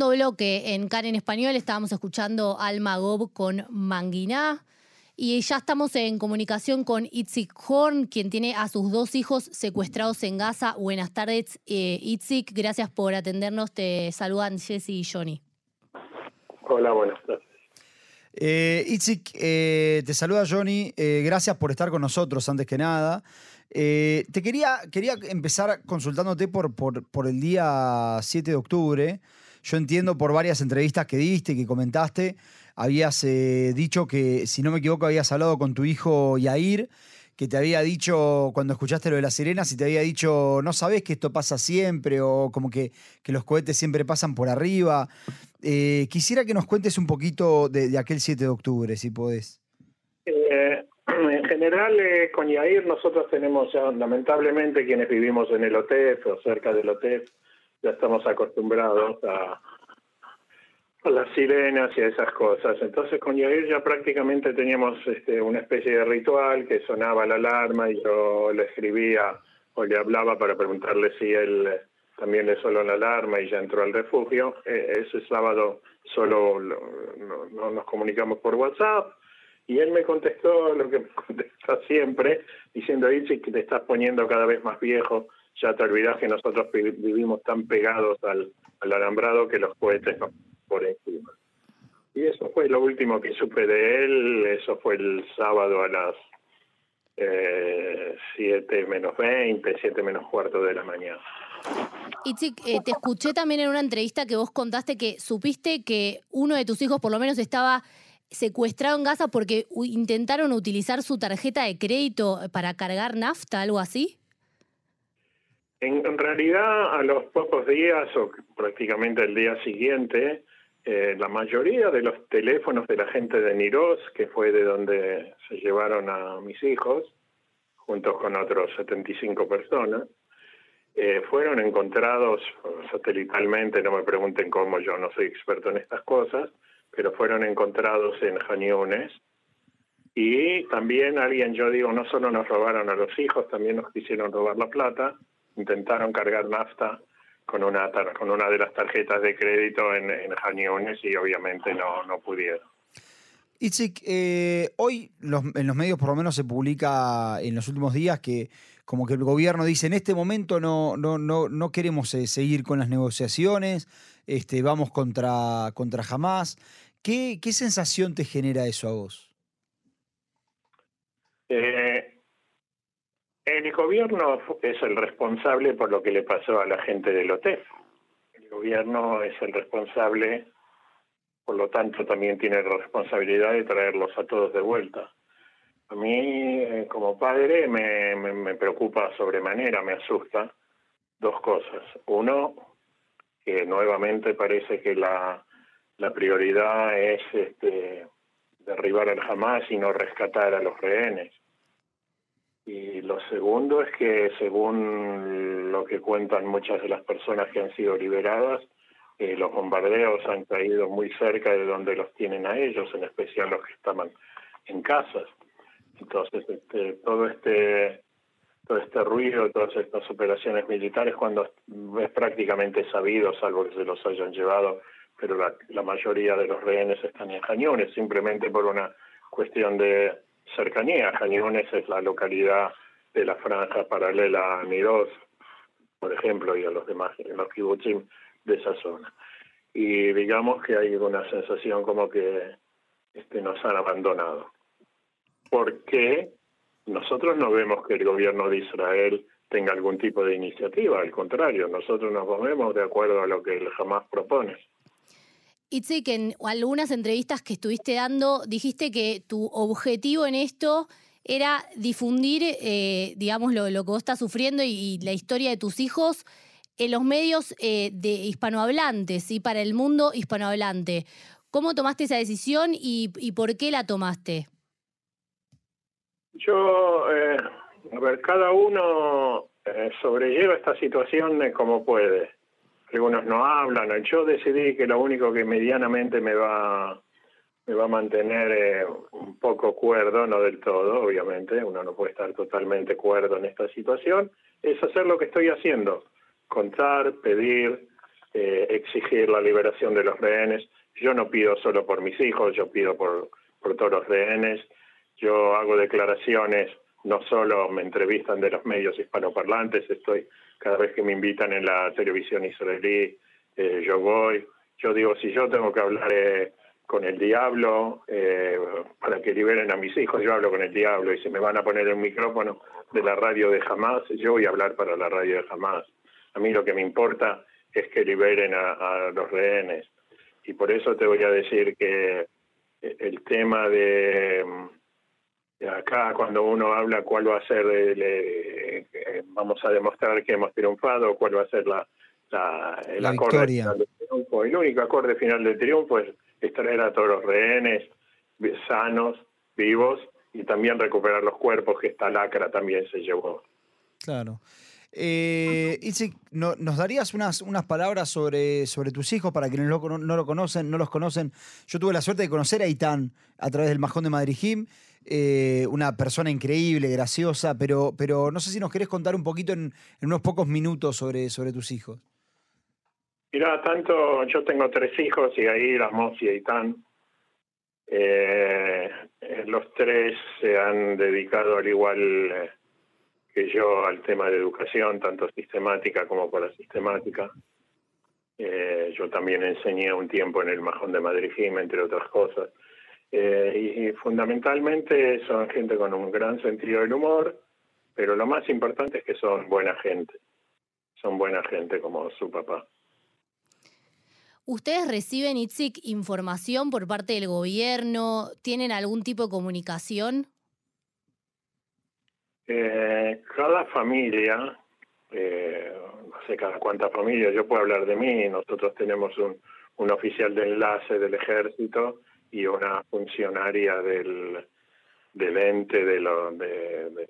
segundo bloque en CAN en español estábamos escuchando Alma Gob con Manguiná. Y ya estamos en comunicación con Itzik Horn, quien tiene a sus dos hijos secuestrados en Gaza. Buenas tardes, eh, Itzik. Gracias por atendernos. Te saludan Jesse y Johnny. Hola, buenas tardes. Eh, Itzik, eh, te saluda Johnny. Eh, gracias por estar con nosotros, antes que nada. Eh, te quería, quería empezar consultándote por, por, por el día 7 de octubre. Yo entiendo por varias entrevistas que diste, que comentaste, habías eh, dicho que, si no me equivoco, habías hablado con tu hijo Yair, que te había dicho, cuando escuchaste lo de las sirenas, y te había dicho, no sabes que esto pasa siempre, o como que, que los cohetes siempre pasan por arriba. Eh, quisiera que nos cuentes un poquito de, aquel 7 de octubre, si podés. Eh, en general, con Yair nosotros tenemos ya, lamentablemente, quienes vivimos en el OTEF o cerca del OTEF, ya estamos acostumbrados a, a las sirenas y a esas cosas. Entonces con Yair ya prácticamente teníamos este, una especie de ritual que sonaba la alarma y yo le escribía o le hablaba para preguntarle si él eh, también le sonó la alarma y ya entró al refugio. Eh, ese sábado solo lo- no, no nos comunicamos por WhatsApp y él me contestó lo que me contesta siempre, diciendo, Itzi, que te estás poniendo cada vez más viejo, ya te olvidás que nosotros vi- vivimos tan pegados al, al alambrado que los cohetes nos por encima. Y eso fue lo último que supe de él, eso fue el sábado a las eh, 7 menos 20, 7 menos cuarto de la mañana. Itzik, eh, te escuché también en una entrevista que vos contaste que supiste que uno de tus hijos por lo menos estaba secuestrado en Gaza porque intentaron utilizar su tarjeta de crédito para cargar nafta, algo así. En, realidad, a los pocos días o prácticamente el día siguiente, eh, la mayoría de los teléfonos de la gente de Niroz, que fue de donde se llevaron a mis hijos, junto con otros 75 personas, eh, fueron encontrados satelitalmente, no me pregunten cómo, yo no soy experto en estas cosas, pero fueron encontrados en Janiones. Y también alguien, yo digo, no solo nos robaron a los hijos, también nos quisieron robar la plata, intentaron cargar nafta con una tar- con una de las tarjetas de crédito en, en Janiones y obviamente no, no pudieron. Itzik, eh, hoy los- en los medios por lo menos se publica en los últimos días que como que el gobierno dice en este momento no, no, no, no queremos eh, seguir con las negociaciones, este, vamos contra, contra Hamas. ¿Qué, ¿Qué sensación te genera eso a vos? Eh, el gobierno es el responsable por lo que le pasó a la gente del OTEF. El gobierno es el responsable, por lo tanto también tiene la responsabilidad de traerlos a todos de vuelta. A mí, eh, como padre, me, preocupa sobremanera, me asusta dos cosas. Uno, que nuevamente parece que la, la prioridad es este, derribar al Hamas y no rescatar a los rehenes. Y lo segundo es que según lo que cuentan muchas de las personas que han sido liberadas, eh, los bombardeos han caído muy cerca de donde los tienen a ellos, en especial los que estaban en casas. Entonces, este, todo este todo este ruido, todas estas operaciones militares, cuando es prácticamente sabido, salvo que se los hayan llevado, pero la, la mayoría de los rehenes están en Cañones, simplemente por una cuestión de cercanía. Cañones es la localidad de la franja paralela a Niroz, por ejemplo, y a los demás, en los kibutzim de esa zona. Y digamos que hay una sensación como que este, nos han abandonado. Porque nosotros no vemos que el gobierno de Israel tenga algún tipo de iniciativa, al contrario, nosotros nos movemos de acuerdo a lo que él jamás propone. Itzik, en algunas entrevistas que estuviste dando, dijiste que tu objetivo en esto era difundir, eh, digamos, lo, lo que vos estás sufriendo y, la historia de tus hijos en los medios eh, de hispanohablantes y para el mundo hispanohablante. ¿Cómo tomaste esa decisión y, por qué la tomaste? Yo, eh, a ver, cada uno eh, sobrelleva esta situación como puede. Algunos no hablan. Yo decidí que lo único que medianamente me va me va a mantener eh, un poco cuerdo, no del todo, obviamente, uno no puede estar totalmente cuerdo en esta situación, es hacer lo que estoy haciendo, contar, pedir, eh, exigir la liberación de los rehenes. Yo no pido solo por mis hijos, yo pido por, por todos los rehenes. Yo hago declaraciones, no solo me entrevistan de los medios hispanoparlantes, estoy cada vez que me invitan en la televisión israelí, eh, yo voy. Yo digo, si yo tengo que hablar eh, con el diablo eh, para que liberen a mis hijos, yo hablo con el diablo y si me van a poner el micrófono de la radio de Hamas, yo voy a hablar para la radio de Hamas. A mí lo que me importa es que liberen a, los rehenes. Y por eso te voy a decir que el tema de, acá, cuando uno habla cuál va a ser, vamos a demostrar que hemos triunfado, cuál va a ser la, el acorde final del triunfo. El único acorde final del triunfo es extraer a todos los rehenes sanos, vivos, y también recuperar los cuerpos que esta lacra también se llevó. Claro. Eh, ¿nos darías unas, unas palabras sobre, sobre tus hijos para quienes no, no, lo conocen, no los conocen? Yo tuve la suerte de conocer a Itán a través del Majón de Madrid eh, una persona increíble, graciosa, pero, pero no sé si nos querés contar un poquito en, unos pocos minutos sobre, sobre tus hijos. Mira, tanto yo tengo tres hijos y ahí Ramos y Aitán. Eh, los tres se han dedicado al igual eh, que yo al tema de educación, tanto sistemática como sistemática. Eh, yo también enseñé un tiempo en el Majón de Madrid, entre otras cosas. Eh, y, fundamentalmente son gente con un gran sentido del humor, pero lo más importante es que son buena gente. Son buena gente como su papá. ¿Ustedes reciben, Itzik, información por parte del gobierno? ¿Tienen algún tipo de comunicación? Eh, cada familia, eh, no sé cada cuántas familias, yo puedo hablar de mí, nosotros tenemos un, un oficial de enlace del ejército y una funcionaria del, del ente de, lo, de, de,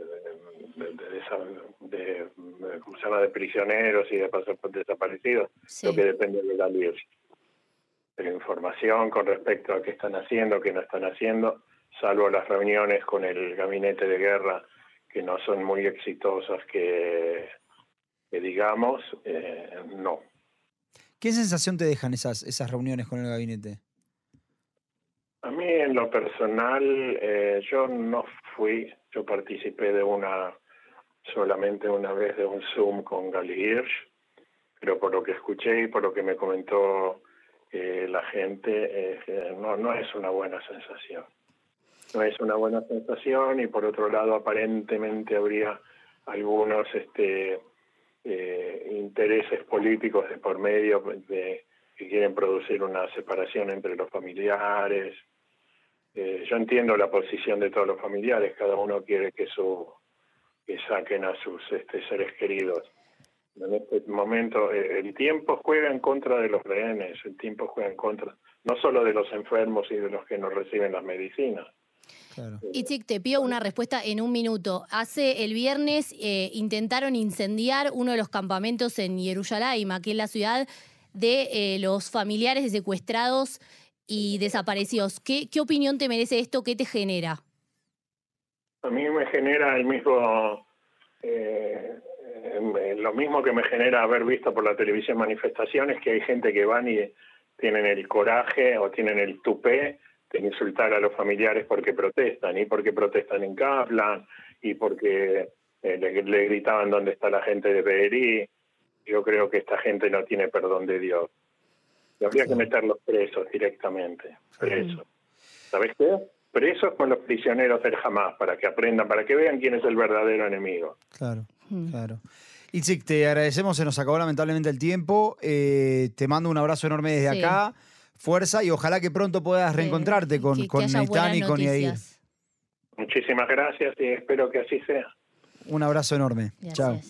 de, ¿cómo se llama? de prisioneros y de pasaportes desaparecidos, lo que depende de la ley información con respecto a qué están haciendo, qué no están haciendo, salvo las reuniones con el gabinete de guerra que no son muy exitosas que, digamos, eh, no. ¿Qué sensación te dejan esas, esas reuniones con el gabinete? A mí en lo personal, eh, yo no fui, yo participé de una, solamente una vez de un Zoom con Gali Hirsch, pero por lo que escuché y por lo que me comentó eh, la gente, no, no es una buena sensación no es una buena sensación y por otro lado aparentemente habría algunos este eh, intereses políticos de por medio de, que quieren producir una separación entre los familiares. Eh, yo entiendo la posición de todos los familiares, cada uno quiere que su que saquen a sus este, seres queridos. En este momento eh, el tiempo juega en contra de los rehenes, el tiempo juega en contra no solo de los enfermos y de los que no reciben las medicinas, Claro. Itzik, te pido una respuesta en un minuto. Hace el viernes eh, intentaron incendiar uno de los campamentos en Jerusalén, aquí en la ciudad, de eh, los familiares de secuestrados y desaparecidos. ¿Qué, ¿Qué opinión te merece esto? ¿Qué te genera? A mí me genera el mismo, eh, lo mismo que me genera haber visto por la televisión manifestaciones, que hay gente que van y tienen el coraje o tienen el tupé de insultar a los familiares porque protestan, y porque protestan en Kaplan, y porque eh, le, gritaban dónde está la gente de Beherí. Yo creo que esta gente no tiene perdón de Dios. Y habría que meterlos presos directamente, presos. ¿Sabes qué? Presos con los prisioneros del Hamas, para que aprendan, para que vean quién es el verdadero enemigo. Claro, claro. Itzik, te agradecemos, se nos acabó lamentablemente el tiempo. Eh, te mando un abrazo enorme desde acá fuerza y ojalá que pronto puedas reencontrarte con, con y con Yair. Muchísimas gracias y espero que así sea. Un abrazo enorme. Chao.